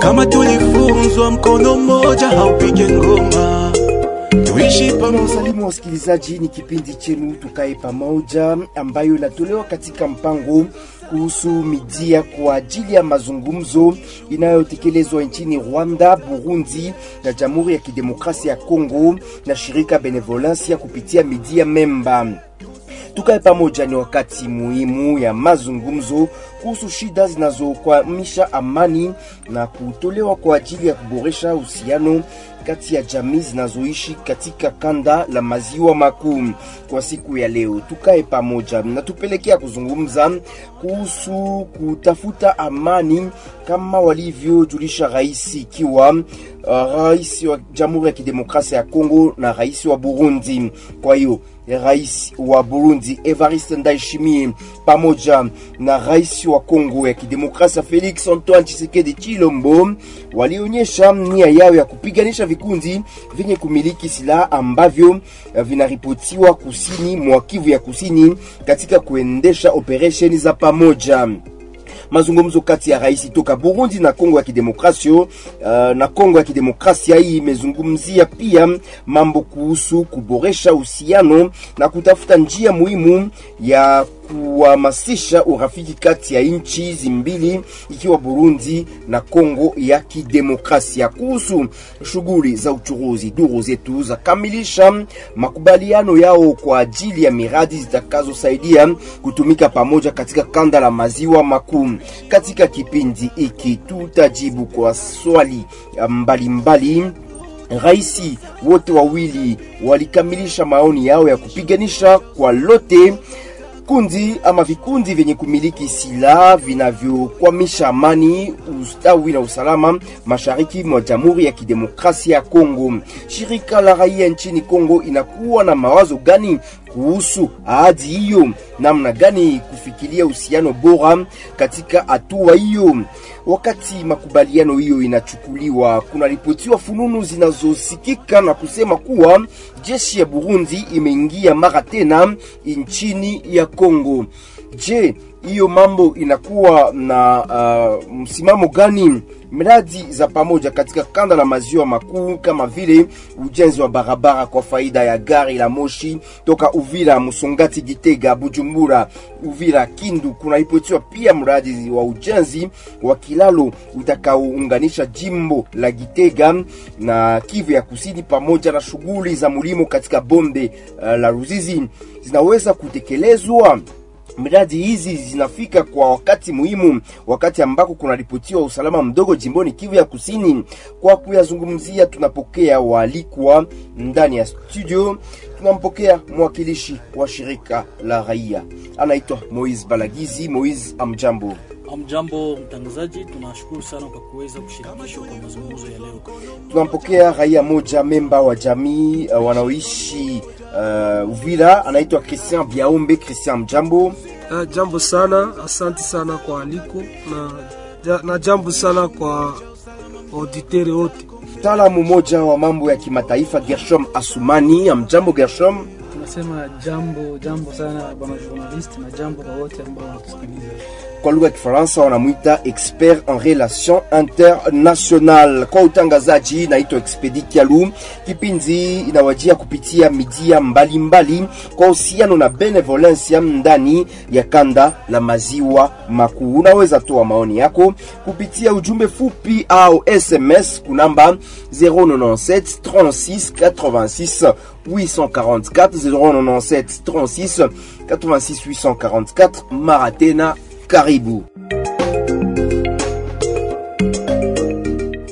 Kama tulifunzwa mkono mmoja haupige ngoma, tuishi pamoja. Wasalimu wasikilizaji, ni kipindi chenu tukae pamoja, ambayo inatolewa katika mpango kuhusu midia kwa ajili ya mazungumzo inayotekelezwa nchini Rwanda, Burundi na Jamhuri ya Kidemokrasia ya Kongo na shirika Benevolencia kupitia midia memba. Tukae pamoja ni wakati muhimu ya mazungumzo kuhusu shida zinazokwamisha amani na kutolewa kwa ajili ya kuboresha uhusiano kati ya jamii zinazoishi katika kanda la maziwa makuu. Kwa siku ya leo, tukae pamoja na tupelekea kuzungumza kuhusu kutafuta amani kama walivyojulisha rais, ikiwa uh, rais wa Jamhuri ya Kidemokrasia ya Kongo na rais wa Burundi. Kwa hiyo rais wa Burundi Evariste Ndayishimiye pamoja na rais wa Kongo ya Kidemokrasia Felix Antoine Tshisekedi Chilombo walionyesha nia yao ya kupiganisha vikundi vyenye kumiliki silaha ambavyo vinaripotiwa kusini mwa Kivu ya Kusini katika kuendesha operesheni za pamoja. Mazungumzo kati ya rais toka Burundi na Kongo ya Kidemokrasia uh, na Kongo ya Kidemokrasia hii imezungumzia pia mambo kuhusu kuboresha uhusiano na kutafuta njia muhimu ya kuhamasisha urafiki kati ya nchi hizi mbili ikiwa Burundi na Kongo ya Kidemokrasia. Kuhusu shughuli za uchuruzi, duru zetu za kamilisha makubaliano yao kwa ajili ya miradi zitakazosaidia kutumika pamoja katika kanda la maziwa makuu. Katika kipindi hiki tutajibu kwa swali mbalimbali mbali. Raisi wote wawili walikamilisha maoni yao ya kupiganisha kwa lote kundi ama vikundi vyenye kumiliki silaha vinavyokwamisha amani, ustawi na usalama mashariki mwa Jamhuri ya Kidemokrasia ya Kongo. Shirika la raia nchini Kongo inakuwa na mawazo gani kuhusu ahadi hiyo? Namna gani kufikiria uhusiano bora katika hatua hiyo? Wakati makubaliano hiyo inachukuliwa, kuna kunaripotiwa fununu zinazosikika na kusema kuwa jeshi ya Burundi imeingia mara tena nchini ya Kongo. Je, hiyo mambo inakuwa na uh, msimamo gani? Miradi za pamoja katika kanda la maziwa makuu kama vile ujenzi wa barabara kwa faida ya gari la moshi toka Uvira, Musongati, Gitega, Bujumbura, Uvira, Kindu. Kunaripotiwa pia mradi wa ujenzi wa kilalo utakaounganisha jimbo la Gitega na Kivu ya Kusini, pamoja na shughuli za mulimo katika bonde uh, la Ruzizi zinaweza kutekelezwa. Miradi hizi zinafika kwa wakati muhimu, wakati ambako kunaripotiwa usalama mdogo jimboni Kivu ya Kusini. Kwa kuyazungumzia, tunapokea waalikwa ndani ya studio. Tunampokea mwakilishi wa shirika la raia, anaitwa Moise Balagizi. Moise, amjambo. Amjambo mtangazaji, tunashukuru sana kwa kuweza kushirikishwa kwa mazungumzo ya leo. Tunampokea raia moja memba wa jamii uh, wanaoishi uh, Uvira, anaitwa Christian Biaombe. Christian, mjambo. Uh, jambo sana, asante sana kwa aliko na, ja, na jambo sana kwa auditere wote. Mtaalamu mmoja wa mambo ya kimataifa Gershom Asumani, amjambo Gershom. Tunasema jambo jambo sana bwana journalist, na jambo kwa wote ambao wanatusikiliza. Kwa lugha ya Kifaransa wanamwita expert en relation international. Kwa utangazaji, naitwa Expedi Kialu. Kipindi inawajia kupitia midia mbalimbali kwa uhusiano na benevolencia ndani ya kanda la maziwa makuu. Unaweza toa maoni yako kupitia ujumbe fupi au SMS kunamba 097 36 86 844 097 36 86 844 mara tena karibu.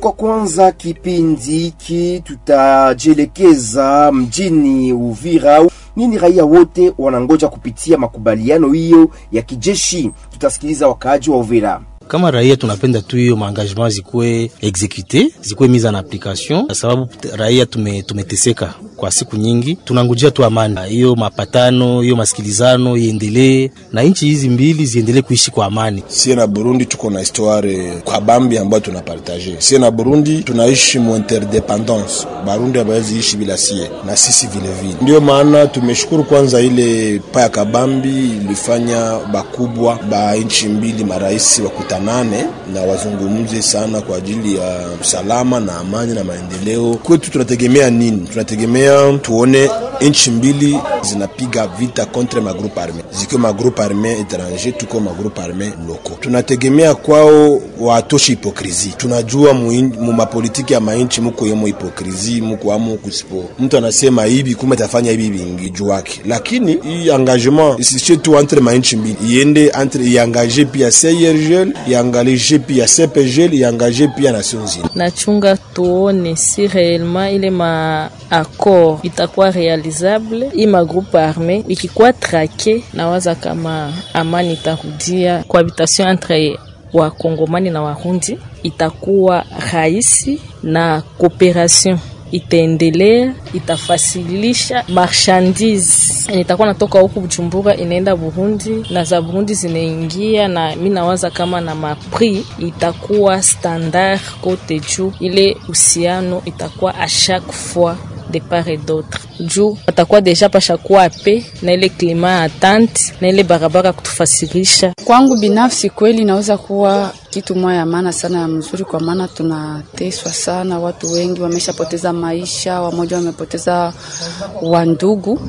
Kwa kwanza kipindi hiki tutajielekeza mjini Uvira. Nini raia wote wanangoja kupitia makubaliano hiyo ya kijeshi? Tutasikiliza wakaaji wa Uvira. Kama raia tunapenda tu hiyo maengagement zikuwe exekute zikuwe mise en application, kwa sababu raia tume, tumeteseka kwa siku nyingi, tunangojea tu amani, hiyo mapatano, hiyo masikilizano iendelee na nchi hizi mbili ziendelee kuishi kwa amani. Sie na Burundi tuko na histoire kwa bambi ambayo tunapartage. Sie na Burundi tunaishi mu interdependance, Barundi hawezi ishi bila sie na sisi vile vile. Ndio maana tumeshukuru kwanza ile pa ya kabambi ilifanya bakubwa ba nchi mbili marais wakutanane na wazungumze sana kwa ajili ya usalama na amani na maendeleo. Kwetu tunategemea nini? Tunategemea tuone nchi mbili zinapiga vita contre magroupe arme, zikiwa magroupe arme etranger, tuko magroupe arme loko. Tunategemea kwao watoshi hipokrisi. Tunajua mu mapolitiki ya mainchi muko yemo hipokrisi, muko amo kusipo mtu anasema hivi kuma tafanya hivi vingi juu wake, lakini hii engagement isishe tu entre mainchi mbili, iende entre iangaje pia CIRGL, iangaje pia CPGL, iangaje pia Nations Unies. Nachunga tuone si réellement ile ma accord. Itakuwa realizable, hii magroupe arme ikikuwa trake, nawaza kama amani itarudia, cohabitation entre wakongomani na warundi itakuwa rahisi na cooperation itaendelea, itafasilisha marchandise. Itakuwa natoka huku Bujumbura inaenda Burundi na za Burundi zinaingia, na mi nawaza kama na mapri itakuwa standard kote juu, ile uhusiano itakuwa a chaque fois de part et d'autre juu watakuwa deja pashakuwa pe na ile klima ya attente na ile barabara kutufasirisha. Kwangu binafsi, kweli inaweza kuwa kitu moja ya maana sana ya mzuri, kwa maana tunateswa sana, watu wengi wameshapoteza maisha, wamoja wamepoteza wandugu.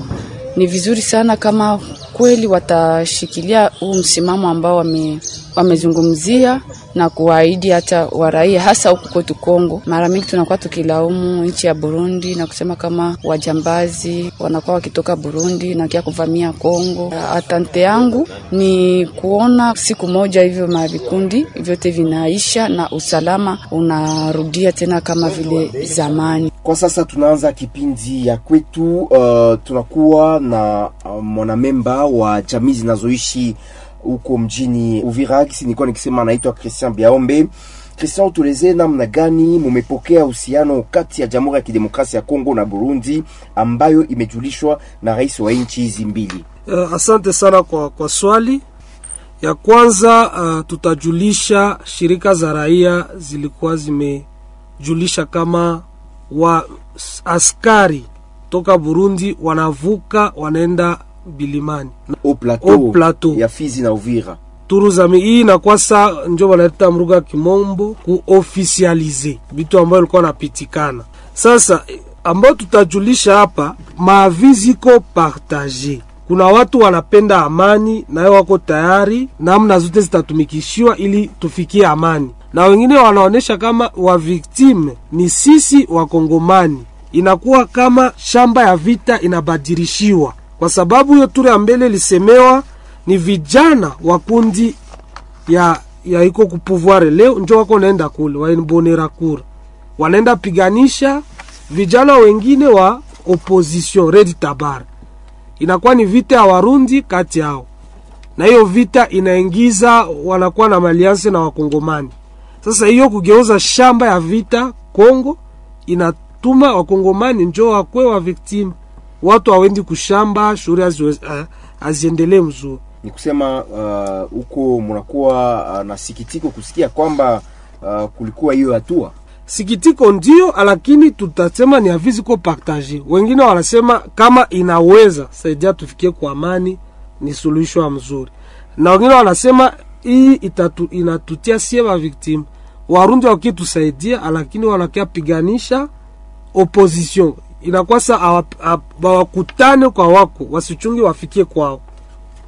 Ni vizuri sana kama kweli watashikilia huu msimamo ambao wame, wamezungumzia na kuwaahidi hata waraia hasa huku kwetu Kongo. Mara mingi tunakuwa tukilaumu nchi ya Burundi na kusema kama wajambazi wanakuwa wakitoka Burundi na kia kuvamia Kongo. Atante yangu ni kuona siku moja hivyo mavikundi vyote vinaisha na usalama unarudia tena kama vile zamani. Kwa sasa tunaanza kipindi ya kwetu. Uh, tunakuwa na uh, mwanamemba wa jamii zinazoishi huko mjini Uvira. Kisi nilikuwa nikisema anaitwa Christian Biaombe. Christian, tuelezee namna gani mumepokea uhusiano kati ya Jamhuri ya Kidemokrasia ya Kongo na Burundi ambayo imejulishwa na rais wa nchi hizi mbili? Uh, asante sana kwa, kwa swali ya kwanza. Uh, tutajulisha shirika za raia zilikuwa zimejulisha kama wa askari toka Burundi wanavuka wanaenda Bilimani Au plateau, Au plateau. ya Fizi na Uvira. turuzami hii inakuwa sa njo wanaita mruga kimombo kuofisialize vitu ambayo ilikuwa napitikana. Sasa ambayo tutajulisha hapa, Maavizi ziko partage. Kuna watu wanapenda amani, nayo wako tayari, namna zote zitatumikishiwa ili tufikie amani, na wengine wanaonyesha kama waviktime ni sisi Wakongomani. Inakuwa kama shamba ya vita inabadilishiwa, kwa sababu hiyo ture ya mbele ilisemewa ni vijana wa kundi ya ya iko kupouvoir leo njo wako naenda kule wainbonera kura wanaenda piganisha vijana wengine wa opposition Red Tabar. Inakuwa ni vita ya Warundi kati yao, na hiyo vita inaingiza wanakuwa na malianse na Wakongomani. Sasa hiyo kugeuza shamba ya vita Kongo inatuma Wakongomani njo wakwe wa victim, watu hawendi kushamba, shughuli eh, haziendelee mzuri. Ni kusema huko uh, huko mnakuwa uh, na sikitiko kusikia kwamba uh, kulikuwa hiyo hatua sikitiko ndio, lakini tutasema ni avizi ko partage. Wengine wanasema kama inaweza saidia tufikie kwa amani, ni suluhisho ya mzuri, na wengine wanasema hii itatu, inatutia sie ba victim Warundi wakitusaidia, lakini wanakia piganisha opposition, inakuwa sa awa- a- bawakutane kwa wako wasichungi wafikie kwao.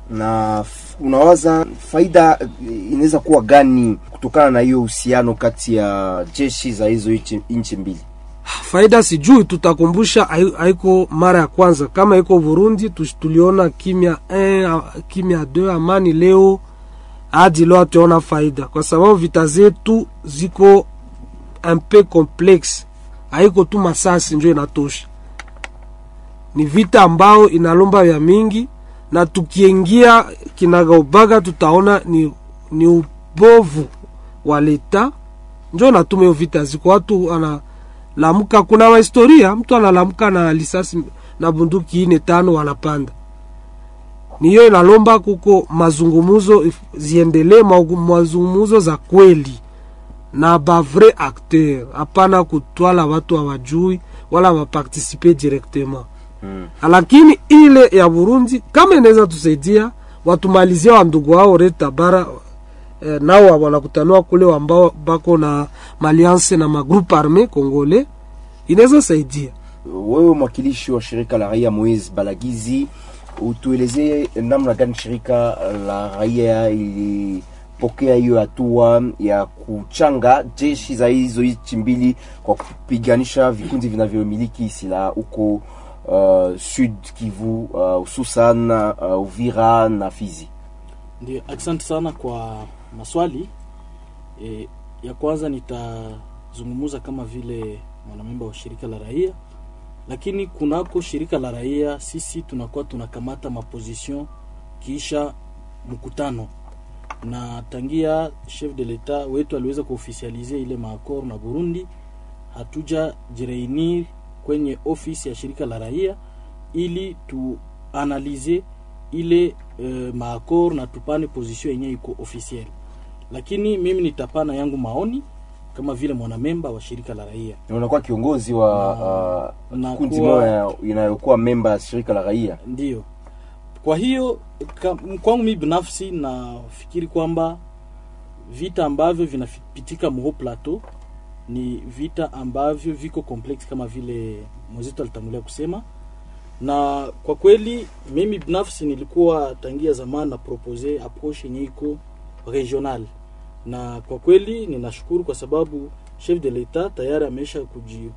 na unawaza faida eh, inaweza kuwa gani kutokana na hiyo uhusiano kati ya jeshi za hizo nchi- nchi mbili? faida sijui, tutakumbusha haiko mara ya kwanza. Kama iko Burundi tuliona kimya eh, kimya de amani. Leo hadi leo hatuona faida, kwa sababu vita zetu ziko un peu complexe, haiko tu masasi njo inatosha, ni vita ambao inalomba vya mingi, na tukiingia kinagaubaga tutaona ni, ni ubovu wa leta. Njo natuma hiyo vita ziko watu ana lamuka kuna mahistoria mtu analamka na lisasi na bunduki ine tano wanapanda. Niyo inalomba kuko mazungumuzo ziendelee mazungumuzo za kweli na bavrai acteur. Hapana kutwala watu hawajui wala wapartisipe directement. Hmm. lakini ile ya burundi kama inaweza tusaidia watumalizia wandugu wao retabara eh, nao wanakutanua kule ambao bako na malianse na magroupe arme congolais. Inaweza saidia. Wewe mwakilishi wa shirika la raia Moise Balagizi, utuelezee namna gani shirika la raia ilipokea hiyo hatua ya kuchanga jeshi za hizo nchi mbili kwa kupiganisha vikundi vinavyomiliki silaha huko uh, Sud Kivu uh, hususan uh, Uvira na Fizi. Ndio, asante sana kwa maswali e, ya kwanza nitazungumza kama vile mwanamemba wa shirika la raia, lakini kunako shirika la raia sisi tunakuwa tunakamata maposition kisha mkutano na tangia chef de l'etat wetu aliweza kuofisialize ile maakor na Burundi, hatuja jireinir kwenye ofisi ya shirika la raia ili tuanalize ile uh, maakor na tupane position yenye iko officiel, lakini mimi nitapana yangu maoni kama vile mwanamemba wa shirika la raia Na unakuwa kiongozi wa uh, na kundi kuwa- moja inayokuwa memba ya shirika la raia. Ndiyo. Kwa hiyo kwangu mimi binafsi nafikiri kwamba vita ambavyo vinapitika mho Plateau ni vita ambavyo viko complex kama vile mwenzetu alitangulia kusema, na kwa kweli mimi binafsi nilikuwa tangia zamani na propose approche yenye iko regional, na kwa kweli ninashukuru kwa sababu chef de l'etat tayari ameisha kuji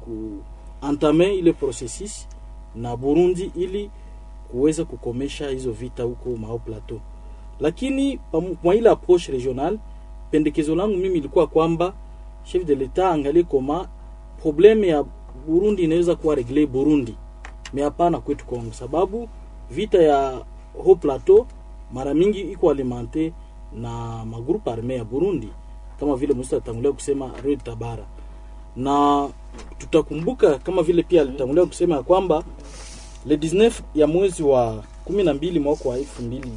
ile processus na Burundi ili kuweza kukomesha hizo vita huko Mao Plateau. Lakini kwa ile approche regional, pendekezo langu mimi ilikuwa kwamba chef de l'etat angalie koma probleme ya Burundi inaweza kuwa regle Burundi, me hapana kwetu Kongo, sababu vita ya Haut Plateau mara mingi iko alimente na magrupu arme ya Burundi kama vile Musa atangulia kusema Red Tabara, na tutakumbuka kama vile pia alitangulia kusema ya kwamba le 19 ya mwezi wa kumi na mbili mwaka wa elfu mbili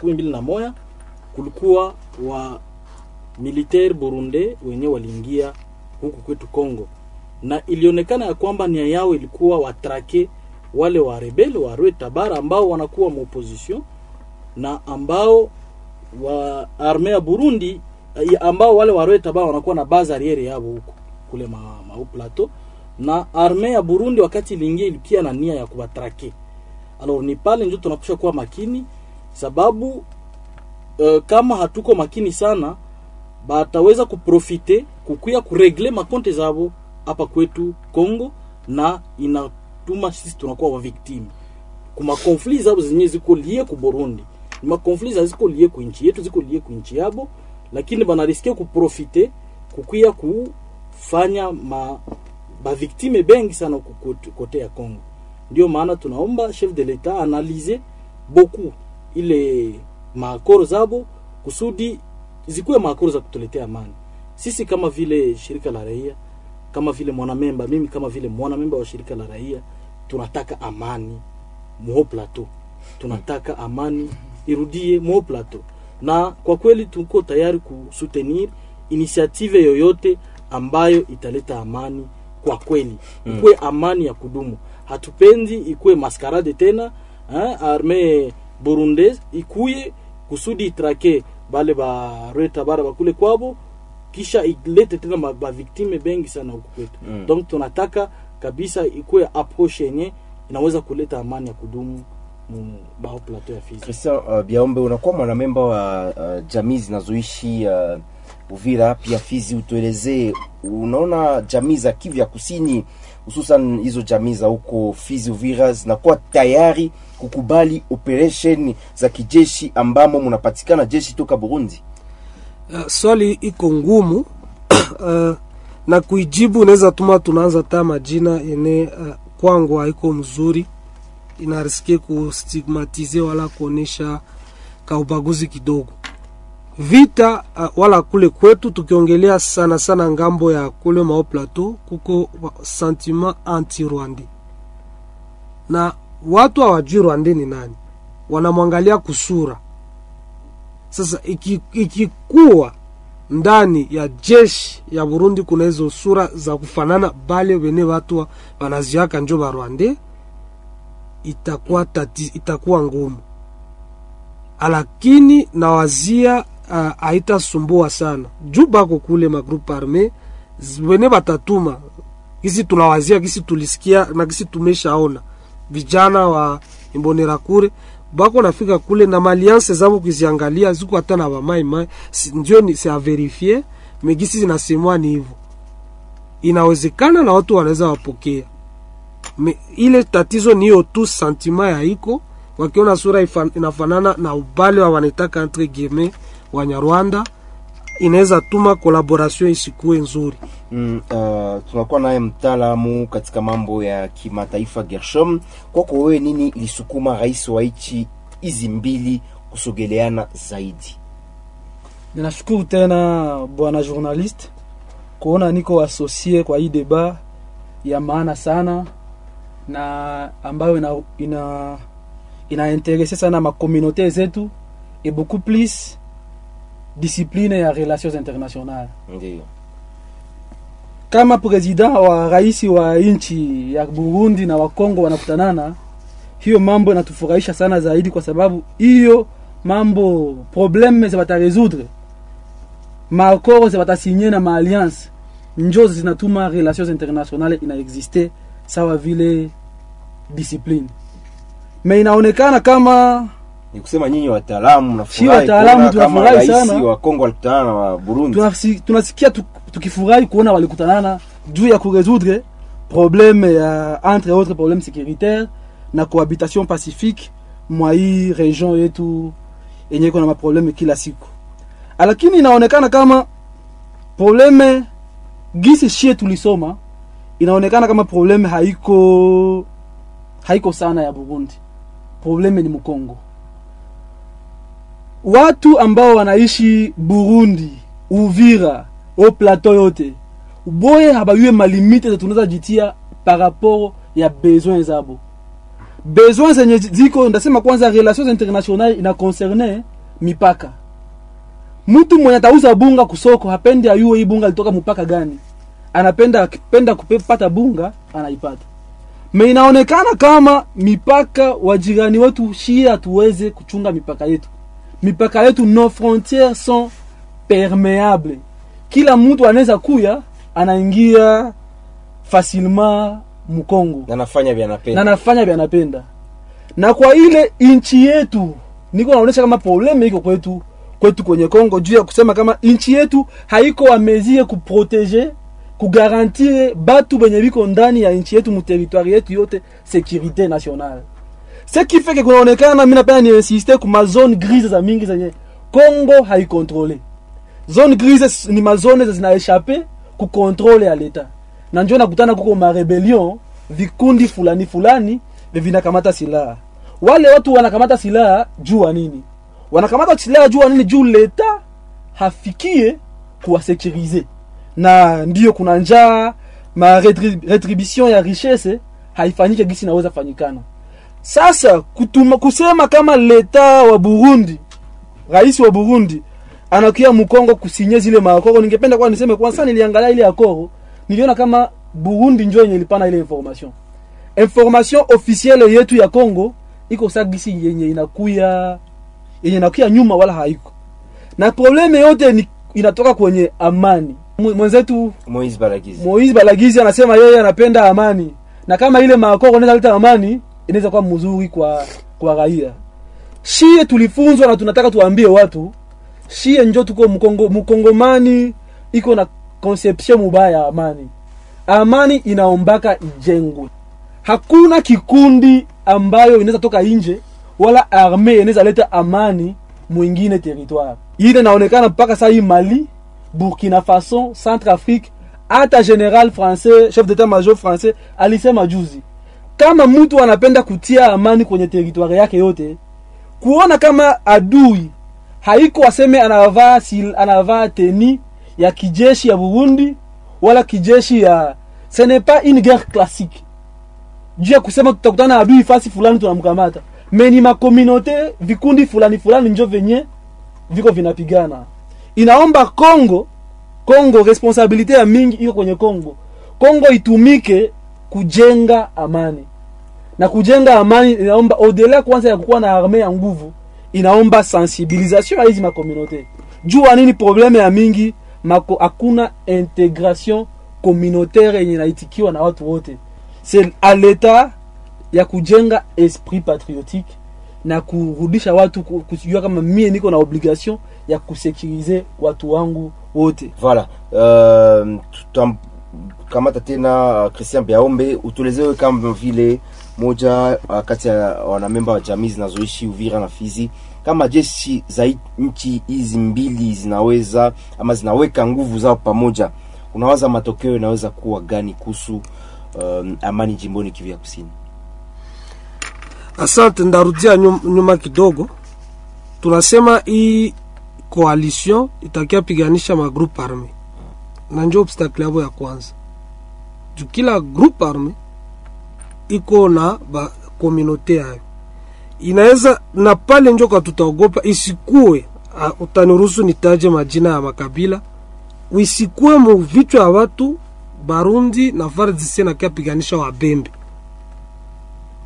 kumi mbili na moja kulikuwa wa militaire Burundi wenye waliingia huku kwetu Kongo, na ilionekana ya kwamba nia yao ilikuwa watrake wale wa rebel wa Rue Tabara ambao wanakuwa muopposition na ambao wa arme ya Burundi eh, ambao wale wa Rue Tabara wanakuwa na base arriere yao huko kule ma, ma plateau na arme ya Burundi wakati iliingia ilikia na nia ya kuwatrake. Alors ni pale ndio tunapaswa kuwa makini, sababu uh, kama hatuko makini sana bataweza kuprofite kukuya kuregle makonte zabo hapa kwetu Kongo, na inatuma sisi tunakuwa wa victim kuma konfli zabo zenye ziko lie ku Burundi, ni makonfli za ziko lie ku nchi yetu, ziko lie ku nchi yabo, lakini banarisikia kuprofite kukuya kufanya ma baviktime bengi sana huku kote- kote ya Congo. Ndio maana tunaomba chef de l'etat analize beaucoup ile maakoro zabo kusudi zikuwe maakoro za kutuletea amani. Sisi kama vile shirika la raia, kama vile mwanamemba, mimi kama vile mwanamemba wa shirika la raia, tunataka amani Muho Plateau, tunataka amani irudie Muho Plateau, na kwa kweli tuko tayari kusutenir initiative yoyote ambayo italeta amani kwa kweli, mm. ikuwe amani ya kudumu. Hatupendi ikuwe maskarade tena eh, arme burundes ikuye kusudi itrake bale ba reta bara bakule kwabo kisha ilete tena baviktime bengi sana huku kwetu Mm. donc tunataka kabisa ikuwe approche yenye inaweza kuleta amani ya kudumu mbao bao plateau ya Fizi. Christian uh, Biaombe, unakuwa mwanamemba wa uh, jamii zinazoishi uh, Uvira pia Fizi. Utuelezee, unaona jamii za Kivu ya Kusini, hususan hizo jamii za huko Fizi, Uvira zinakuwa tayari kukubali operation za kijeshi ambamo mnapatikana jeshi toka Burundi? Uh, swali iko ngumu uh, na kuijibu unaweza tuma tunaanza ta majina ene uh, kwangu haiko mzuri, inarisikie kustigmatize wala kuonesha kaubaguzi kidogo. Vita uh, wala kule kwetu tukiongelea sana sana ng'ambo ya kule mao plateau kuko sentiment anti rwandi na watu hawajui rwandi ni nani. Wanamwangalia kusura sasa ikikuwa iki- ndani ya jeshi ya burundi kuna hizo sura za kufanana bale wene watu wa- wanaziaka njo barwande itakuwa tati, itakuwa ngumu. Lakini nawazia uh, haitasumbua sana. Juu bako kule magroupe arme wene batatuma kisi tunawazia kisi tulisikia na kisi tumeshaona. Vijana wa imbonerakure bako nafika kule na malianse zabo kuziangalia ziko hata na bamaimai ndio ni se averifie megisi zinasemwa ni hivyo. Inawezekana na watu wanaweza wapokea. Me, ile tatizo ni hiyo tu sentiment ya iko wakiona sura ifa- inafanana na ubale wa wanaitaka entre guillemets wanyarwanda inaweza tuma collaboration isikuwe nzuri Mm, uh, tunakuwa naye mtaalamu katika mambo ya kimataifa Gershom. Kwako wewe, nini ilisukuma rais wa nchi hizi mbili kusogeleana zaidi? ninashukuru tena bwana journaliste kuona niko asosie kwa hii deba ya maana sana na ambayo ina, ina, interese sana makomunaute zetu et beaucoup plus discipline ya relations internationales Ndiyo. kama president wa rais wa nchi ya Burundi na Wakongo wanakutanana, hiyo mambo inatufurahisha sana zaidi, kwa sababu hiyo mambo probleme za bataresoudre maakoro za batasinye na maalliance njo zinatuma relations internationale inaexiste sawa vile discipline, me inaonekana kama Ni kusema nyinyi wataalamu Si mnafurahi wataalamu tunafurahi rais sana. wa Kongo alikutana na wa Burundi. tunasikia tukifurahi kuona walikutanana juu ya kuresoudre probleme ya entre autres probleme sécuritaire na cohabitation pacifique mwa hii region yetu yenye iko na maprobleme kila siku lakini inaonekana kama probleme gisi shie tulisoma inaonekana kama probleme haiko haiko sana ya burundi probleme ni mkongo watu ambao wanaishi burundi uvira o plateau yote boye habayue malimite tunaweza jitia par ya besoin zabo. Besoin zenye ziko ndasema kwanza relations internationale ina concerne mipaka. Mtu mwenye atauza bunga kusoko hapendi ayue hii bunga litoka mpaka gani. Anapenda kupata bunga anaipata. Me inaonekana kama mipaka wajirani wetu shia, hatuweze kuchunga mipaka yetu mipaka yetu nos frontières sont perméables. Kila mtu anaweza kuya anaingia facilement mkongo Na nafanya vya na napenda. nafanya vya napenda na kwa ile inchi yetu niko naonesha kama probleme iko kwetu kwetu kwenye Kongo juu ya kusema kama inchi yetu haiko wamezie kuprotege kugarantire batu benye biko ndani ya inchi yetu muteritwari yetu yote securite nationale ce qui fait que kunaonekana mimi napenda niinsiste kuma zone grise za mingi zenye Congo haikontrole. Zone grise ni mazone zinaeshape ku controle ya leta na njo nakutana kuko marebellion vikundi fulani fulani vinakamata silaha. Wale watu wanakamata silaha juu nini? Wanakamata silaha juu nini? Juu leta hafikie kuwasekirize, na ndiyo kuna njaa ma retri- retribution ya richesse haifanyike gisi inaweza fanyikana sasa kutuma, kusema kama leta wa burundi rais wa burundi anakia mkongo kusinye zile maakoro ningependa kwa niseme kwanza niliangalia ile akoro niliona kama burundi ndio yenye ilipana ile information. Information officielle yetu ya congo iko sagisi yenye inakuya yenye inakuya nyuma wala haiko. Na probleme yote ni, inatoka kwenye amani. Mwenzetu Moise Balagizi. Moise Balagizi anasema yeye anapenda amani, na kama ile maakoro inaweza leta amani, inaweza kuwa mzuri kwa kwa raia. Shie tulifunzwa na tunataka tuambie watu, shie njo tuko mkongo, mkongomani iko na conception mubaya ya amani. Amani inaombaka ijengwe. Hakuna kikundi ambayo inaweza toka nje wala arme inaweza leta amani mwingine territoire. Ile inaonekana mpaka sasa hii Mali, Burkina Faso, Centrafrique, hata general français, chef d'état-major français alisema juzi, kama mtu anapenda kutia amani kwenye teritwari yake yote, kuona kama adui haiko aseme anavaa sil, anavaa teni ya kijeshi ya burundi wala kijeshi ya ce n'est pas une guerre classique. Juu ya kusema tutakutana adui fasi fulani tunamkamata. Me ni makomunote vikundi fulani fulani njo venye viko vinapigana. Inaomba congo congo responsabilite ya mingi iko kwenye Kongo Kongo itumike kujenga amani na kujenga amani inaomba odela kwanza ya kukuwa na arme ya nguvu inaomba sensibilisation ya hizi makomunote. Jua nini probleme ya mingi mako hakuna integration communautaire yenye inaitikiwa na watu wote. C'est a leta ya kujenga esprit patriotique na kurudisha watu ku- kujua kama mie niko na obligation ya kusekirize watu wangu wote. Voilà. Uh, tutamkamata tena Christian Biaombe, utuelezewe kama vile moja wakati kati ya wanamemba wa jamii zinazoishi Uvira na Fizi, kama jeshi za nchi hizi mbili zinaweza ama zinaweka nguvu zao pamoja, unawaza matokeo inaweza kuwa gani kuhusu um, amani jimboni kivya Kusini? Asante, ndarudia nyum- nyuma kidogo. Tunasema hii coalition itakia piganisha magroup arme, na njo obstacle yabo ya kwanza juu kila groupe arme iko na ba communauté yayo inaweza na pale njoka tutaogopa isikue. uh, Utaniruhusu nitaje majina ya makabila, isikue mu vichwa ya watu Barundi na FARDC piganisha Wabembe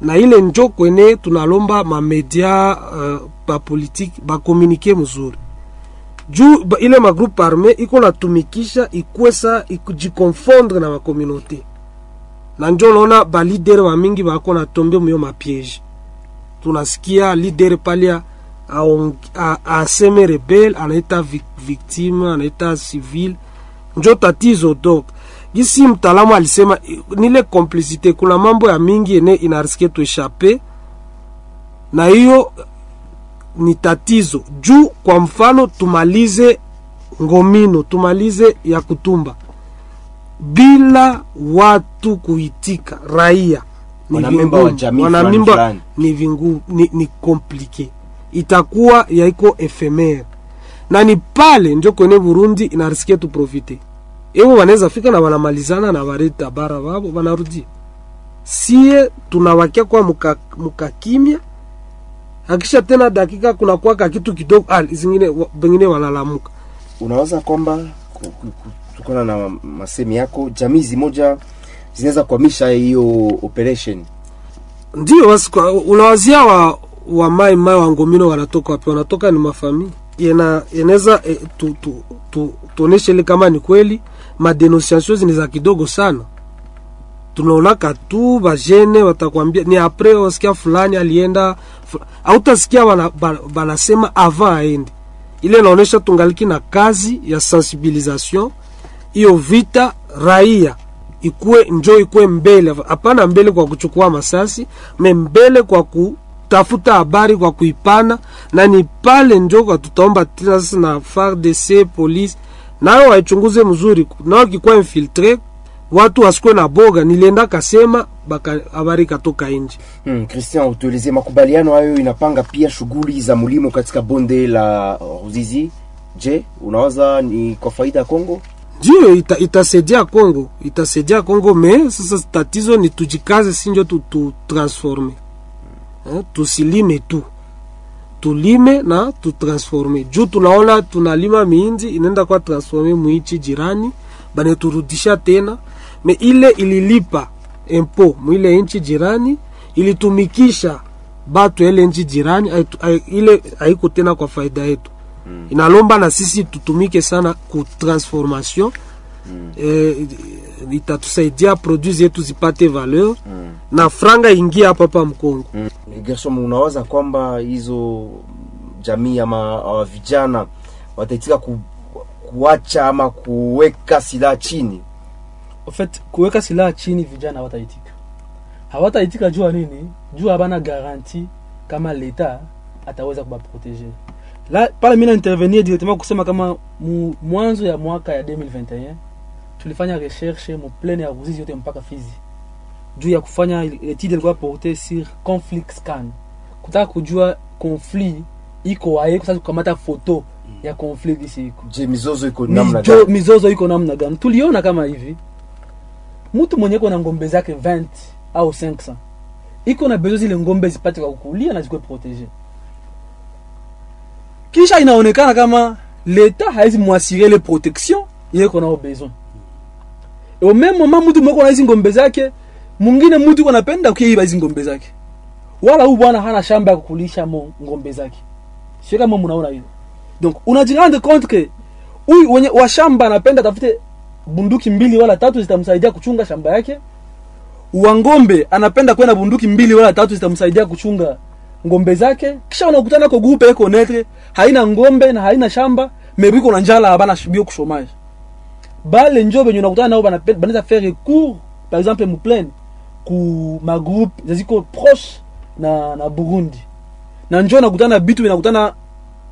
na ile njo kwene tunalomba mamedia uh, bapolitike bakomunike mzuri juu ile magroupe arme iko natumikisha ikwesa ikujikonfondre na makomunote na njo naona balidere wa mingi bako natombe muyo mapiege tunasikia lidere pale aong- a- aseme rebel anaita vic- victime anaita civil njo tatizo dok gisi mtaalamu alisema nile complicite kuna mambo ya mingi ene inariske tueshape na hiyo ni tatizo. Juu kwa mfano tumalize ngomino tumalize ya kutumba bila watu kuitika raia. Ni fulani ni vingu ni, ni komplike itakuwa yaiko efemere na ni pale njo kwenye burundi inarisikia tuprofite ivo wanaweza fika na wanamalizana na bareta bara babo wanarudia sie tunawakia kwa muka, muka kimya. Akisha tena dakika kuna kwa kitu kidogo ah, zingine bengine wanalamuka. Unawaza kwamba kutokana na masemi yako jamii zimoja zinaweza kuhamisha hiyo operation. Ndio unawazia wa, wa mai mai wa ngomino wanatoka wapi? Wanatoka ni mafamii ina inaweza e, tu, tu, tu, tuoneshe ile kama ni kweli. Madenonciation ni za kidogo sana. Tunaonaka tu bajene watakwambia ni après wasikia fulani alienda au tasikia wana- ba- banasema avant aende. Ile inaonesha tungaliki na kazi ya sensibilisation hiyo vita raia ikue njo ikue mbele. Hapana mbele kwa kuchukua masasi me mbele kwa kutafuta habari kwa kuipana. Na ni pale njo kwa tutaomba sasa na FARDC police. Nayo waichunguze mzuri nao kikuwa infiltre watu wasikwe na boga. Nilienda kasema habari katoka nje. Hmm, Christian, utueleze makubaliano hayo inapanga pia shughuli za mulimo katika bonde la Ruzizi. Je, unawaza ni kwa faida ya Kongo? Ndio ita, itasaidia Kongo itasaidia Kongo me sasa tatizo ni tujikaze sinjo tu, tu eh, tusilime tu. Tulime na tutransforme. Juu tunaona tunalima miindi inaenda kwa transforme muichi jirani baneturudisha tena. Me ile ililipa empo mwile nchi jirani ilitumikisha batu ele nchi jirani ay, ay, ile haiko tena kwa faida yetu mm. inalomba na sisi tutumike sana ku transformation mm. E, itatusaidia produit zetu zipate valeur mm. na franga ingia hapa hapa mkongo Mm. gerson unawaza kwamba hizo jamii ama uh, vijana wataitika ku, kuacha ama kuweka silaha chini? En fait kuweka silaha chini vijana hawataitika hawataitika jua nini jua habana garanti kama leta ataweza kubaprotege la pale mi naintervenir directement kusema kama mu, mwanzo ya mwaka ya 2021 tulifanya recherche mu plaine ya ruzizi yote mpaka fizi. Juu ya kufanya etude ilikuwa porte sur conflict scan. Kutaka kujua conflit iko wapi, kwa sababu kukamata foto ya conflict isi iko. Je mizozo iko namna gani? mizozo iko namna gani? Tuliona kama hivi. Mtu mwenye iko na ngombe zake 20 au 500 iko na bezo zile ngombe zipate kwa kukulia na zikuwe protege kisha inaonekana kama leta haizi mwasire le protection yeko nao besoin. Au même moment mtu mweko na hizi ngombe zake mwingine mtu iko napenda kuiba hizi ngombe zake. Wala huyu bwana hana shamba ya kukulisha ngombe zake. Sio kama mnaona hilo donc unajirande compte que huyu wenye wa shamba anapenda tafute bunduki mbili wala tatu zitamsaidia kuchunga shamba yake. Wa ngombe anapenda kwenda bunduki mbili wala tatu zitamsaidia kuchunga ngombe zake kisha unakutana ko grupe eko netre haina ngombe na haina shamba mebiko na njala abana shibio kushomage bale njo benye unakutana nao banaweza faire cours par exemple mu plaine ku magroupe zaziko proche na na Burundi. Na njo nakutana bitu binakutana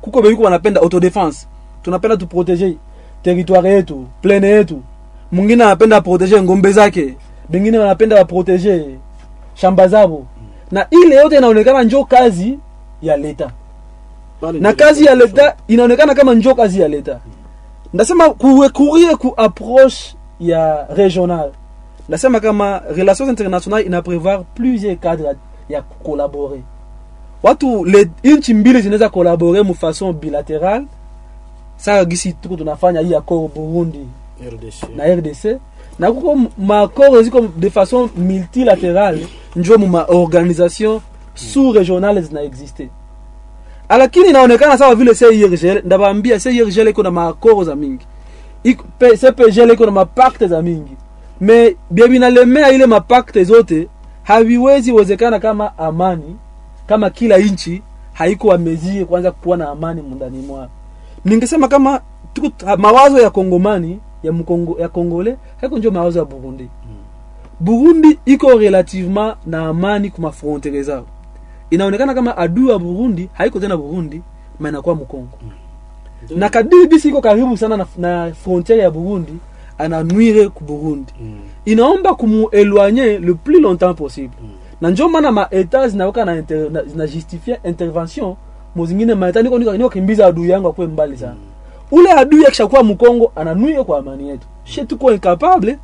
kuko bebiko wanapenda autodefense tunapenda tuprotege territoire yetu plaine yetu. Mwingine anapenda proteger ngombe zake bengine wanapenda waprotege shamba zabo na ile yote inaonekana njo kazi ya leta. Na kazi ya leta inaonekana kama njo kazi ya leta. Ndasema kurecourir ku approche ya regional ndasema kama relations internationales ina prévoir plusieurs cadres ya collaborer. Watu le inchi mbili zinaweza kolabore mu façon bilaterale sasa gisi tuko tunafanya hii accord Burundi. RDC. na RDC na kuko maakoro ziko de façon multilatérale njo mu maorganisation sous régionale zinaexiste alakini inaonekana sawa vile CIRGL ndabaambia CIRGL iko na maakoro za mingi. CPGL iko na mapakte za mingi. Me bia binalemea ile mapakte zote haviwezi wezekana kama amani kama kila nchi haiko amezie kwanza kuwa na amani mundani mwa. Ningesema kama tuko mawazo ya kongomani ya mkongo ya kongole haiko njo mawazo ya burundi mm. burundi iko relativement na amani kuma frontiere zao inaonekana kama adui ya burundi haiko tena burundi ma inakuwa mkongo mm. na kadiri bisi iko karibu sana na, na frontiere ya burundi ananuire ku burundi Mm. inaomba kumueloigne le plus longtemps possible mm. na njo maana maeta zinaweka na inter, na, na zinajustifie intervention mozingine maeta niko niko kimbiza adui yangu akuwe mbali sana ule adui akishakuwa mkongo ananuia kwa amani yetu. She tuko incapable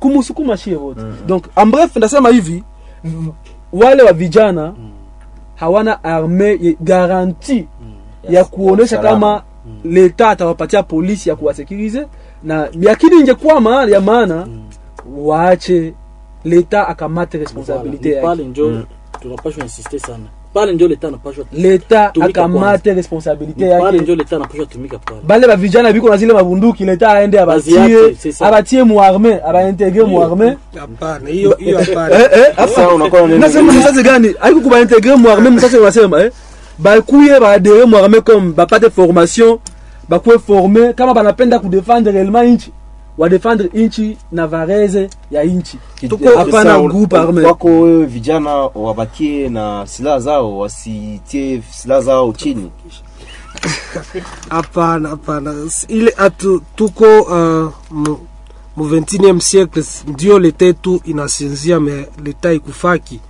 kumusukuma shie wote. Donc en bref ndasema hivi wale wa vijana hawana arme garanti mm. yes. ya kuonesha kama leta atawapatia polisi ya kuwasekirize na lakini ingekuwa maana ya maana mm. waache leta akamate responsabilite Voilà, yake. Pale njo tunapashwa insister sana pale njo leta anapashwa leta akamate responsabilite pale yake. njo leta anapashwa tumika pale. Bale bavijana biko na zile mabunduki leta aende abatie abatie mu arme abaintegre mu arme hapana hiyo hiyo hapana. Eh, eh, Sasa unakuwa unaenda nasema msasa gani? Aiko kubaintegre mu arme msasa unasema eh? Bakuye baadere mu arme comme bapate formation bakuwe forme kama banapenda kudefendre réellement inchi wadefendre inchi na vareze ya inchi. Tuko- hapana sasa, groupe arme wako wewe vijana wabakie na silaha zao wasitie silaha zao chini. Hapana hapana. Ile atu tuko uh, mu, mu 21e siècle ndio leta yetu inasinzia me leta ikufaki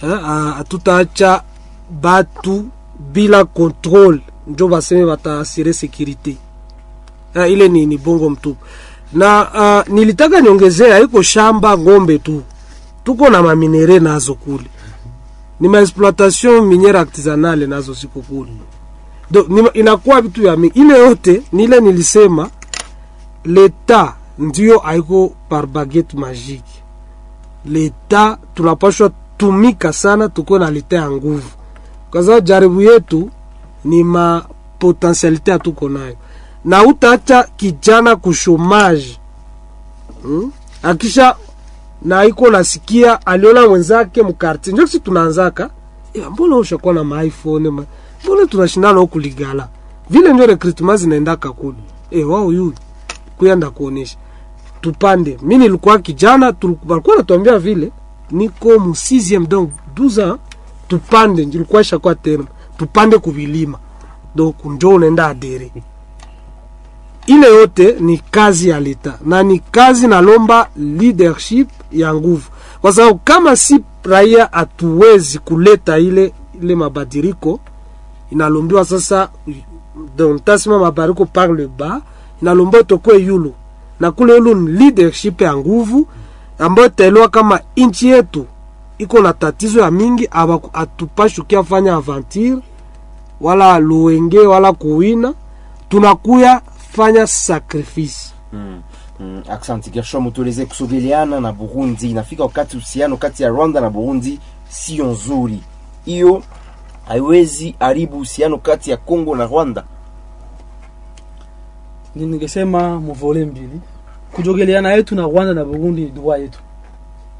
hatutaacha batu bila contrôle. Njo baseme bataasire sécurité. Ile ni, ni bongo mtupu na uh, nilitaka niongezea iko shamba ngombe tu. Tuko na maminere nazo kule. Ni maexploitation miniere artisanale nazo siko kule. Do inakuwa vitu ya mingi ile yote nile nilisema leta ndio aiko par baguette magique. Leta tunapashwa tumika sana tuko na leta ya nguvu. Kwa sababu jaribu yetu ni mapotentialite hatuko nayo na utaacha kijana kushomaji hmm? akisha na iko nasikia aliona mwenzake mkarti. Njo si tunaanzaka? E, mbona ushakuwa na maiphone ma... mbona tunashindana huku ligala? Vile ndio recruitment zinaendaka kule. E, wao yu kuyanda kuonesha. Tupande. Mi nilikuwa kijana tulikuwa natuambia vile niko mu 6e donc 12 ans tupande. Nilikuwa shakuwa tena tupande kuvilima. Donc njo unaenda adere ile yote ni kazi ya leta na ni kazi nalomba leadership ya nguvu. Kwa sababu kama si raia hatuwezi kuleta ile ile mabadiriko inalombiwa sasa dontasima mabadiriko par le bas inalomba tokwe yulu. Na kule yulu ni leadership ya nguvu ambayo itaelewa kama inchi yetu iko na tatizo ya mingi atupashukia fanya aventure wala luenge wala kuwina. Tunakuya fanya sacrifice Mm. Mm. Asante Gershom, utueleze kusogeleana na Burundi. Inafika wakati uhusiano kati ya Rwanda na Burundi sio nzuri, hiyo haiwezi haribu uhusiano kati ya Kongo na Rwanda. Ningesema muvole mbili kujogeleana yetu na Rwanda na Burundi ni dua yetu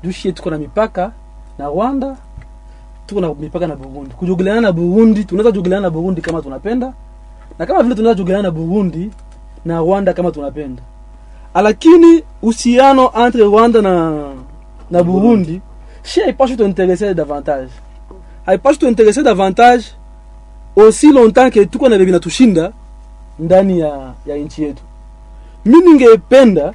jushi tuko na mipaka na Rwanda tuko na mipaka na Burundi kujogeleana na Burundi tunaweza jogeleana na Burundi kama tunapenda na kama vile tunaweza jogeleana na Burundi na Rwanda kama tunapenda. Lakini uhusiano entre Rwanda na na Burundi. Shi haipashi tuinterese davantage. Haipashi tuinterese davantage aussi longtemps que tuko na vile natushinda ndani ya, ya nchi yetu. Mi ningependa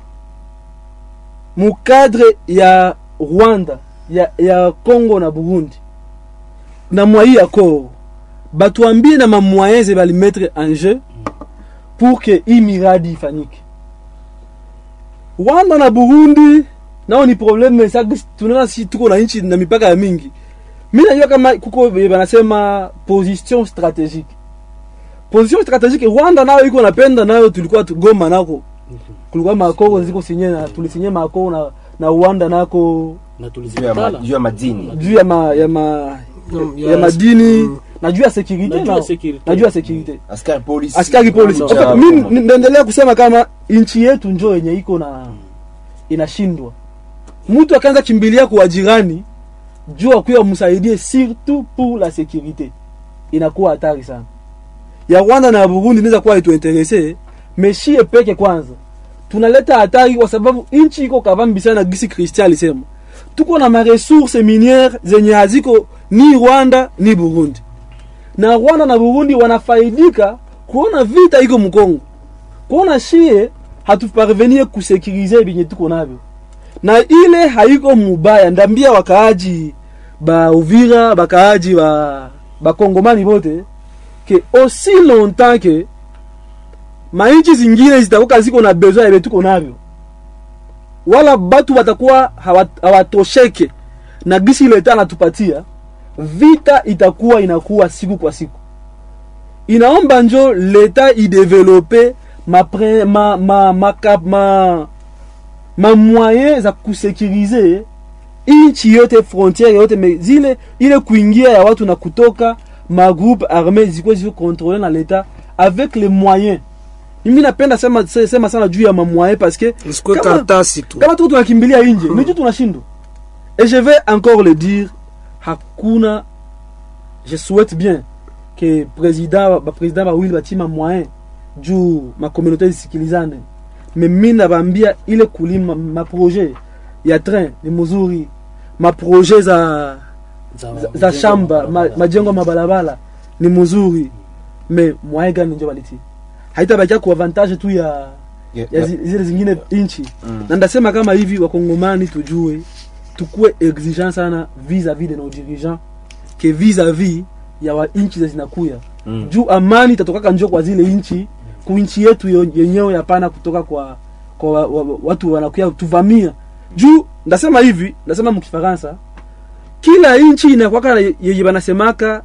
mukadre ya rwanda ya, ya congo na burundi na mwai ya koro batuambie na mamwaeze balimetre en jeu pour que hii miradi ifanyike. Rwanda na burundi nao ni probleme sasa tunaona si tuko na nchi na mipaka ya mingi. Mimi najua kama kuko wanasema banasema position stratégique position stratégique rwanda nayo iko napenda nayo tulikuwa tu- goma nako. Kulikuwa makoko ziko sinye na tulisinye makoko na, na rwanda nako. Na Juu ya, juu ya madini. Juu ya, ma, ya, ma, ya, ya madini Mm. Na sekurite ya securite Na security. securite askari polisi. Askari polisi. Okay, mimi naendelea kusema kama nchi yetu njoo yenye iko na inashindwa. Mtu akaanza kimbilia kwa jirani juu akuya msaidie surtout pour la sécurité inakuwa hatari sana. Ya rwanda na burundi inaweza kuwa ituinterese meshie peke kwanza. Tunaleta hatari kwa sababu nchi iko kavambi sana gisi christian alisema. Tuko na maresource miniere zenye haziko ni rwanda ni burundi na rwanda na burundi wanafaidika kuona vita iko mkongo kuona shie hatuparvenie kusekirize binye tuko navyo. Na ile haiko mubaya ndambia wakaaji ba uvira bakaaji ba bakongomani bote ke aussi longtemps ke mainchi zingine zitakuwa ziko na besoin ya tuko navyo. Wala batu watakuwa hawa- hawatosheke. Na gisi leta anatupatia vita itakuwa inakuwa siku kwa siku. Inaomba njo leta idevelope ma, pre- ma, ma, ma, ma, ma, ma moyen za kusekirize nchi yote frontiere yote me zile ile kuingia ya watu na kutoka magroupe arme zikuwa ziko kontrole na leta avec les moyens. Mimi napenda sema, se- sema sana juu ya mamoyen parce que Kama- tu kama tuko tunakimbilia nje ni juu tunashindwa. Et je vais encore le dire hakuna. Je souhaite bien ke président bapresident bawili batima moyen juu makomunaute zisikilizane me mi nabambia ile kulima maproje ya train ni mzuri maproje za za, za shamba majengo ma, mabalabala ni mzuri me moyen gani njo baliti? Haitabakia ku avantage tu ya Ya- ya ya- zile zingine inchi. Mm. na ndasema kama hivi wakongomani tujue tukuwe exigent sana vis-a-vis de nos dirigeants ke vis-a-vis ya wa inchi za zinakuya. Mm. juu amani itatokaka njo kwa zile inchi ku inchi yetu yenyewe yapana kutoka kwa kwa wa, wa, watu wanakuya tuvamia. Juu ndasema hivi ndasema mkifaransa kila inchi inakwaka na yenye banasemaka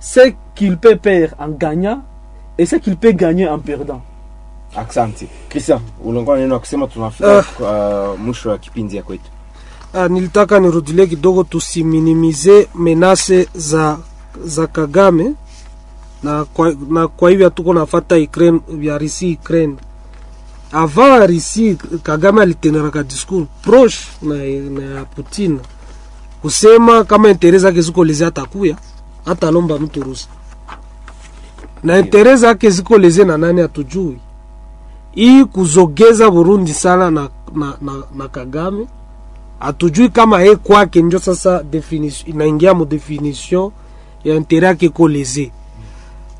ce qu'il peut perdre en gagnant et ce qu'il peut gagner en perdant. Asante. Christian ulikuwa neno ya kusema tunafika uh, kwa mwisho wa kipindi ya kwetu Ah, nilitaka nirudilie kidogo tusiminimize menase za za Kagame. Na kwa, na kwa hivyo tuko nafata Ukraine vya Risi Ukraine. Avant Risi Kagame aliteneraka discours proche na, na ya Putin kusema kama intere zake ziko leze atakuya hata lomba mtu Rusi. Na intere zake ziko leze na nani atujui hii kuzogeza Burundi sana na, na, na, na Kagame hatujui kama ye kwake njo sasa inaingia mu definition ya intere yake iko leze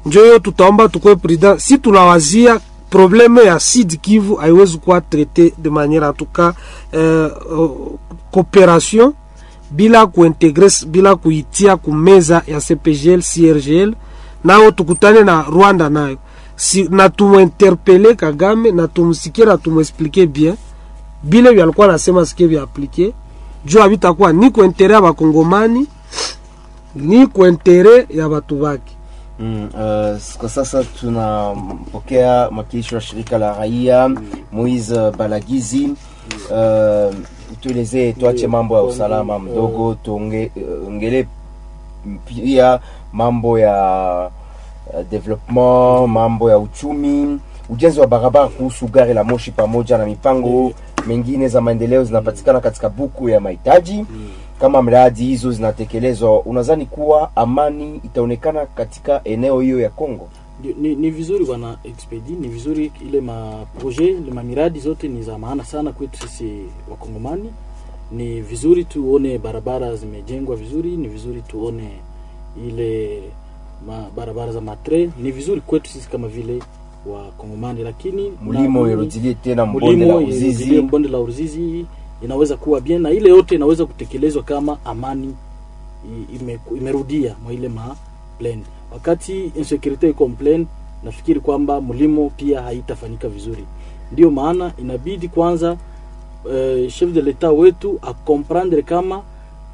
njo hiyo tutaomba tukwe prudent si tunawazia probleme ya Sud Kivu haiwezi kuwa traite de manière en tout cas euh, euh, bila kuintegre bila kuitia kumeza ya CPGL CRGL nao tukutane na rwanda nayo. Si, na tumuinterpele kagame na tumsikie na bien bile vyalikuwa sike sikie vyaplike juu havitakuwa ni kuentere ya bakongomani ni kuentere ya batu bake. Mm, uh, kwa sasa tunampokea mwakilishi wa shirika la raia Moise Balagizi. Uh, tuelezee, tuache mambo ya usalama mdogo, tuongele pia mambo ya uh, development, mambo ya uchumi, ujenzi wa barabara kuhusu gari la moshi pamoja na mipango mengine za maendeleo zinapatikana katika buku ya mahitaji. Kama mradi hizo zinatekelezwa, unadhani kuwa amani itaonekana katika eneo hiyo ya Kongo? Ni, ni vizuri bwana expedi ni vizuri ile maproje ma miradi zote ni za maana sana kwetu sisi wakongomani. Ni vizuri tuone barabara zimejengwa vizuri ni vizuri tuone ile ma, barabara za matre ni vizuri kwetu sisi kama vile wakongomani lakini Mlimo na- tena mbonde la Ruzizi. mbonde la Ruzizi inaweza kuwa bien na ile yote inaweza kutekelezwa kama amani ime, imerudia mwa ile ma plan. Wakati insecurity iko plain, nafikiri kwamba mlimo pia haitafanyika vizuri. Ndio maana inabidi kwanza uh, chef de l'etat wetu akomprendre kama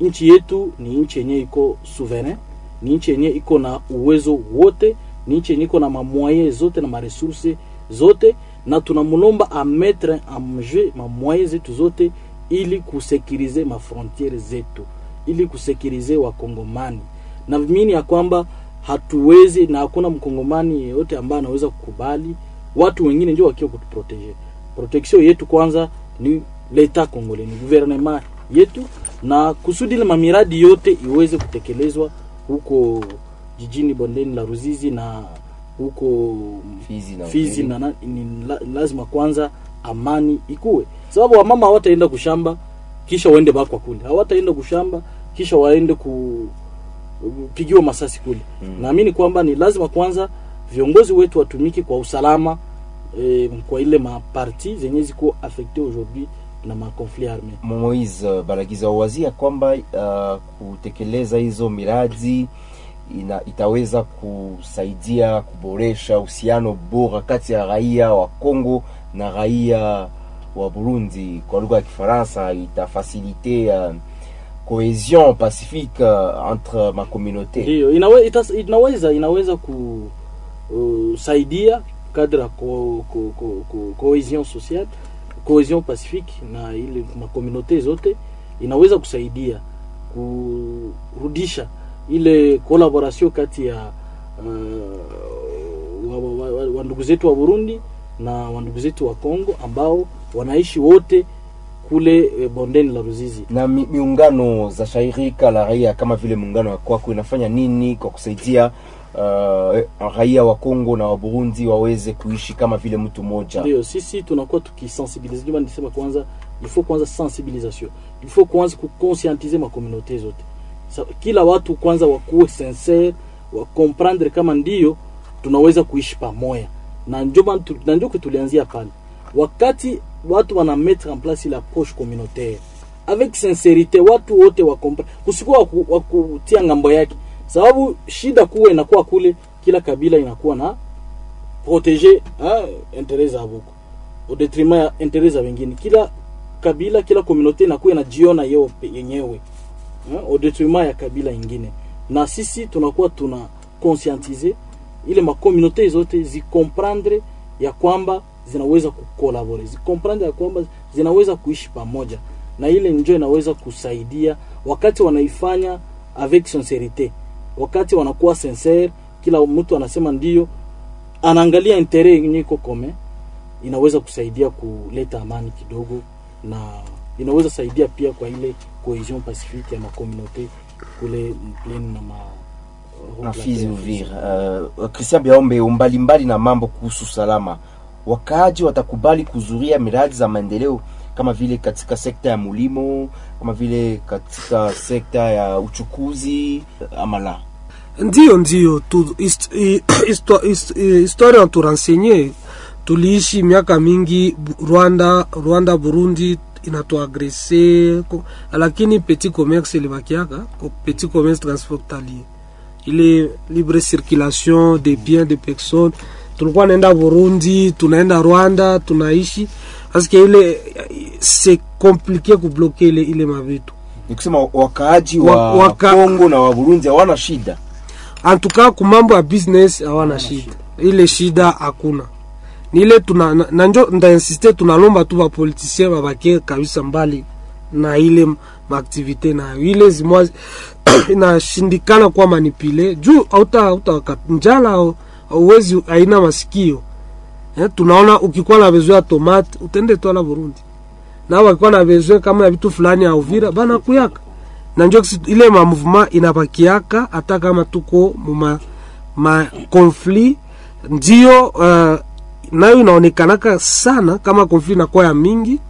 nchi yetu ni nchi yenye iko souverain, ni nchi yenye iko na uwezo wote, ni nchi yenye na mamoye zote na maresurse zote, na tunamulomba ametre amjeu mamoye zetu zote ili kusekirize mafrontiere zetu, ili kusekirize wakongomani. Na mimi ya kwamba hatuwezi na hakuna mkongomani yeyote ambaye anaweza kukubali watu wengine ndio wakiwa kutuproteje. Protection yetu kwanza ni leta Kongole, ni gouvernement yetu, na kusudi ile mamiradi yote iweze kutekelezwa huko jijini bondeni la Ruzizi na huko Fizi na Fizi na, na ni lazima kwanza amani ikuwe, sababu wamama hawataenda kushamba kisha waende bakwa kule, hawataenda kushamba kisha waende kupigiwa masasi kule. Mm. Naamini kwamba ni lazima kwanza viongozi wetu watumike kwa usalama e, kwa ile maparti zenye ziko affecte aujourd'hui na makonflit arme. Moise Balagiza wazia kwamba uh, kutekeleza hizo miradi ina, itaweza kusaidia kuboresha uhusiano bora kati ya raia wa Kongo na raia wa Burundi. Kwa lugha ya Kifaransa itafasilite uh, cohesion pacifique uh, entre ma communauté. Ndio inawe, inaweza inaweza kusaidia kadra ya co, co, co, co, cohesion sociale cohesion pacifique na ile makomunote zote inaweza kusaidia kurudisha ile collaboration kati ya uh, wa, wa, wa, wa ndugu zetu wa Burundi na wandugu zetu wa Kongo ambao wanaishi wote kule e, bondeni la Ruzizi. na mi, miungano za shirika la raia kama vile muungano wa kwako inafanya nini kwa kusaidia uh, raia wa Kongo na wa Burundi waweze kuishi kama vile mtu mmoja? ndio sisi tunakuwa tukisensibilize ndio maana nisema kwanza il faut kwanza sensibilisation il faut kwanza kuconscientiser ma communauté zote Sa, kila watu kwanza wakuwe sincere wa comprendre kama ndio tunaweza kuishi pamoja. Na ndio na ndio tulianzia pale. Wakati watu wana mettre en place la approche communautaire avec sincerite, watu wote wa kusikuwa wa wakutia ng'ambo yake. Sababu shida kuwa inakuwa kule kila kabila inakuwa na protéger ha intérêt za boku au detriment ya intérêt za wengine. Kila kabila, kila communauté inakuwa inajiona yeo pe- yenyewe hein, au detriment ya kabila ingine, na sisi tunakuwa tuna conscientiser ile makomunote zote zikomprendre ya kwamba zinaweza kukolabore, zikomprendre ya kwamba zinaweza kuishi pamoja, na ile njo inaweza kusaidia wakati wanaifanya avec sincerite, wakati wanakuwa sincere, kila mtu anasema ndio anaangalia intere yenye iko kome, inaweza kusaidia kuleta amani kidogo, na inaweza saidia pia kwa ile cohesion pacifique ya makomunote kule Plaine na ma na Fizi Uvira. Uh, Christian Biaombe, umbali mbali na mambo kuhusu salama, wakaaji watakubali kuzuria miradi za maendeleo kama vile katika sekta ya mulimo, kama vile katika sekta ya uchukuzi ama la? ndio ndiyo tu, hist, hi- histo- hist- historia naturensenye tuliishi miaka mingi Rwanda, Rwanda Burundi inatuagrese lakini petit commerce ilibakiaka petit commerce transfrontalier ile libre circulation de biens de personnes. Tulikuwa naenda burundi tunaenda rwanda tunaishi. Paske ile se komplike kubloke ile, ile mavitu nikusema wakaaji Wa- wa waka- Kongo na wa Burundi hawana shida? Antuka kumambo ya business hawana shida. Ile shida hakuna ni ile tuna na- na njo ndainsiste tunalomba tu bapolitisien babakie kabisa mbali na ile maaktivite nayo ile zimwa inashindikana kuwa manipule. Juu auta auta njala au- auwezi aina masikio. Eh, tunaona ukikuwa na besoin ya tomate utende twala Burundi. Na wakikuwa na besoin kama ya vitu fulani ya Uvira bana kuyaka. Na njo ile ma mouvement inabakiaka hata kama tuko mu ma conflit ndio uh, nayo inaonekanaka sana kama conflit inakuwa ya mingi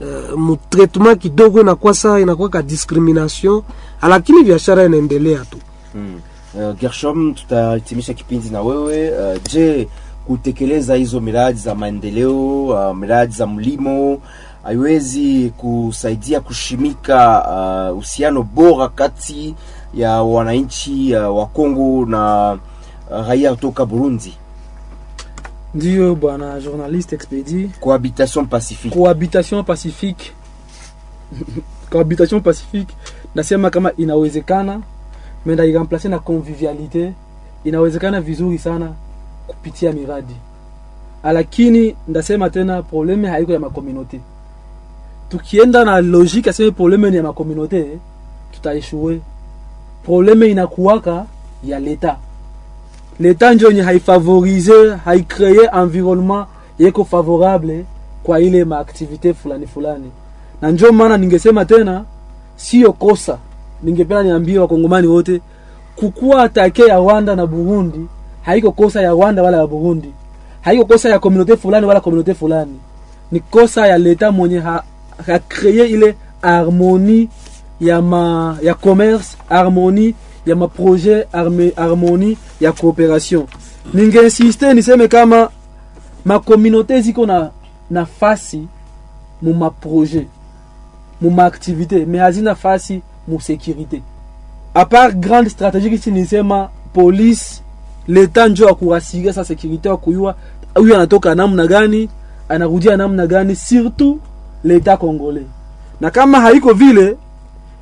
uh, mutretement kidogo inakuwa saa inakuwa ka discrimination lakini biashara inaendelea tu. Mm. uh, Gershom tutahitimisha kipindi na wewe. Uh, je kutekeleza hizo miradi za maendeleo uh, miradi za mlimo haiwezi kusaidia kushimika uh, uhusiano bora kati ya wananchi uh, wa Kongo na uh, raia kutoka Burundi ndiyo bwana journaliste expedi cohabitation pacifique. Cohabitation pacifique. Cohabitation pacifique nasema kama inawezekana me ndairamplace na convivialité inawezekana vizuri sana kupitia miradi. Lakini ndasema tena probleme haiko ya makomunote. Tukienda na logique aseme probleme ni ya makomunote tutaeshue probleme inakuwaka ya leta leta njo yenye haifavorize haikreye environnement yeko favorable kwa ile maaktivite fulani fulani. Na njo maana ningesema tena sio kosa. Ningependa niambie wakongomani wote kukuwa atake ya rwanda na burundi haiko kosa ya rwanda wala ya burundi. Haiko kosa ya komunote fulani wala komunote fulani. Ni kosa ya leta mwenye ha, ha ile harmonie ya ya commerce harmonie ya maproje harmoni ya cooperation. ningeinsiste niseme kama makomunote ziko na nafasi mu maproje mu maaktivite me hazina fasi mu sécurité apart part grande strategie kisi nisema polise leta njo akuasiria sa sécurité akuyua kuyua huyu anatoka namna gani anarudia namna gani surtout leta kongole. na kama haiko vile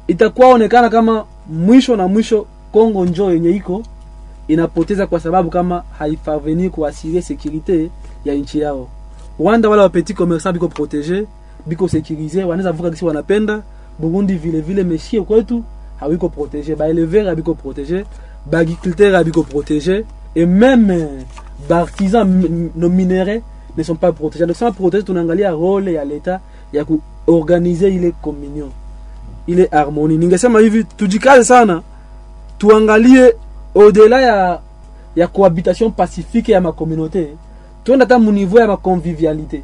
itakuwa onekana kama mwisho na mwisho Kongo njo yenye iko inapoteza kwa sababu kama haifaveni kuasirie sécurité ya nchi yao. Rwanda wala wapetit commerçant biko protege biko sécurise, wanaweza vuka kisi wanapenda. Burundi vile vile meshie kwetu hawiko protege, ba éleveur abiko protege, ba agriculteur abiko protege et même ba artisans m- nos minéraux ne sont pas protégés. Donc sans protéger tunaangalia role ya leta ya kuorganize ile communion ile harmonie. Ningesema hivi tujikaze sana tuangalie au-delà ya ya cohabitation pacifique ya makomunote tuenda hata muniveau ya maconvivialité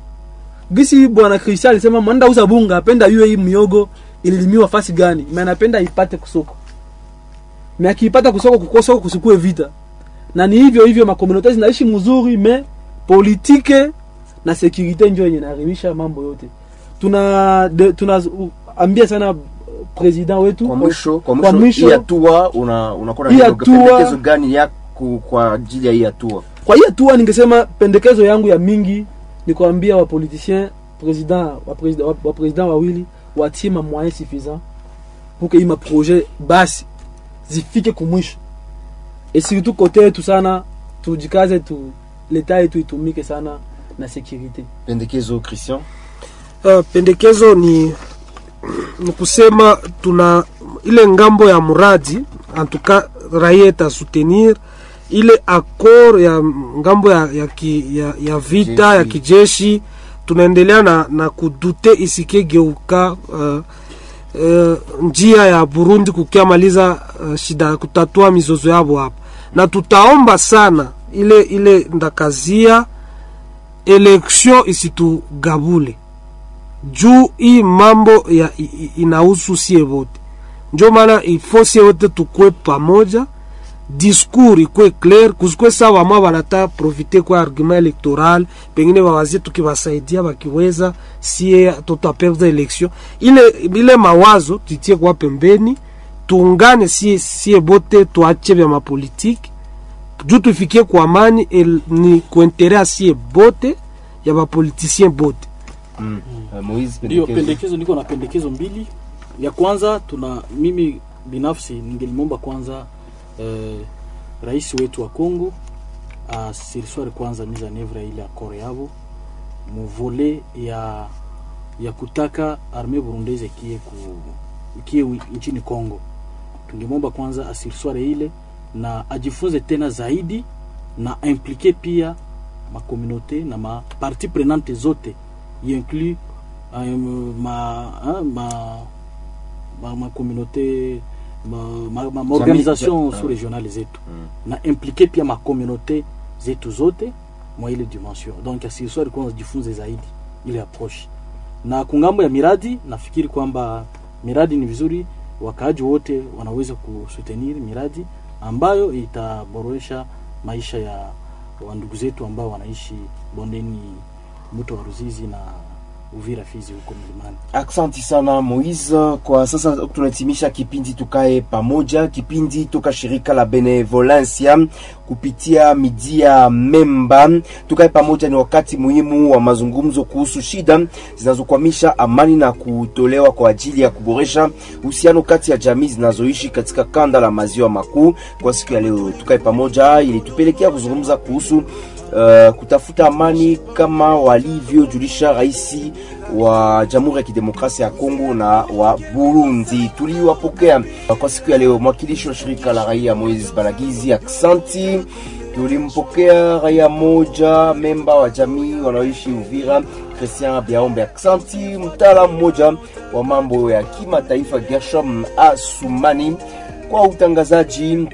gisi bwana Christian alisema manda uza bunga apenda yue hii miogo ililimiwa fasi gani? Me anapenda ipate kusoko. Me akiipata kusoko kukosoko kusukue vita. Na ni hivyo hivyo makomunote zinaishi mzuri me politike na securite njo yenye naharibisha mambo yote. Tuna de, tuna ambia sana president wetu kwa mwisho kwa kwa mwisho mwisho hii hatua una unakuwa na pendekezo gani yako kwa ajili ya hii hatua? kwa hii hatua ningesema pendekezo yangu ya mingi ni kuambia wa wapoliticien president wa president wa, wa president wawili watie ma moyen suffisant pour que ima projet basi zifike kumwisho et surtout kote yetu sana tujikaze tu leta yetu itumike sana na securite pendekezo Christian? Uh, pendekezo ni ni kusema tuna ile ng'ambo ya muradi antuka raia itasoutenir ile accord ya ng'ambo ya, ya, ki, ya, ya vita Jeshi. ya kijeshi. tunaendelea na, na kudute isikegeuka uh, uh, njia ya Burundi kukiamaliza uh, shida kutatua mizozo yabo hapa, na tutaomba sana ile ile ndakazia election isitugabule juu hii mambo ya inahusu sie wote, njo maana ifo sie wote tukwe pamoja, discours ikwe clair, kusikwe sawa wamwa wanata profite kwa argument electoral, pengine wawazie tukibasaidia wakiweza, sie tutaperdre election. Ile ile mawazo tutie kwa pembeni, tuungane sie, sie bote tuache vya mapolitiki juu tufikie kwa amani ni kuenterea sie bote ya bapolitisien bote Mm. Uh, Moise, Ndio pendekezo. niko na pendekezo mbili. Ya kwanza tuna mimi binafsi ningelimomba kwanza eh, rais wetu wa Kongo asirisware kwanza mise en oeuvre ya ile akoro yavo muvole ya ya kutaka arme burundese kie ku kie wi- nchini Kongo. Tungemomba kwanza asirisware ile na ajifunze tena zaidi na implike pia makomunote na maparti prenante zote inclut euh, ma, hein, ma, ma, ma communauté ma, ma, ma, ma organisation za- sous régionale zetu na impliqué pia ma communauté zetu zote mwa ile dimension donc asiswari kwanza jifunze zaidi ile approche na kungambo ya miradi nafikiri kwamba miradi ni vizuri wakaaji wote wanaweza kusutenir miradi ambayo itaboresha maisha ya wandugu zetu ambao wanaishi bondeni mto wa Ruzizi na Uvira Fizi huko milimani. Aksanti sana Moise. Kwa sasa tunahitimisha kipindi tukae pamoja, kipindi toka shirika la Benevolencia kupitia midia Memba. Tukae pamoja ni wakati muhimu wa mazungumzo kuhusu shida zinazokwamisha amani na kutolewa kwa ajili ya kuboresha uhusiano kati ya jamii zinazoishi katika kanda la maziwa makuu. Kwa siku ya leo, tukae pamoja ilitupelekea kuzungumza kuhusu uh, kutafuta amani kama walivyojulisha rais wa Jamhuri ya Kidemokrasia ya Kongo na wa Burundi. Tuliwapokea kwa siku ya leo mwakilishi wa shirika la raia Moise Balagizi, aksanti. Tulimpokea raia moja memba wa jamii wanaoishi Uvira, Christian Biaombe, aksanti. Mtaalamu mmoja wa mambo ya kimataifa Gershom Asumani. Kwa utangazaji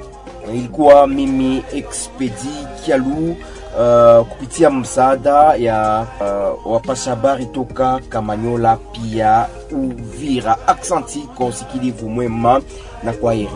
ilikuwa mimi Expedi Kialu uh, kupitia msaada ya uh, wapasha habari toka Kamanyola pia Uvira. Aksanti kwa usikilivu mwema na kwa heri.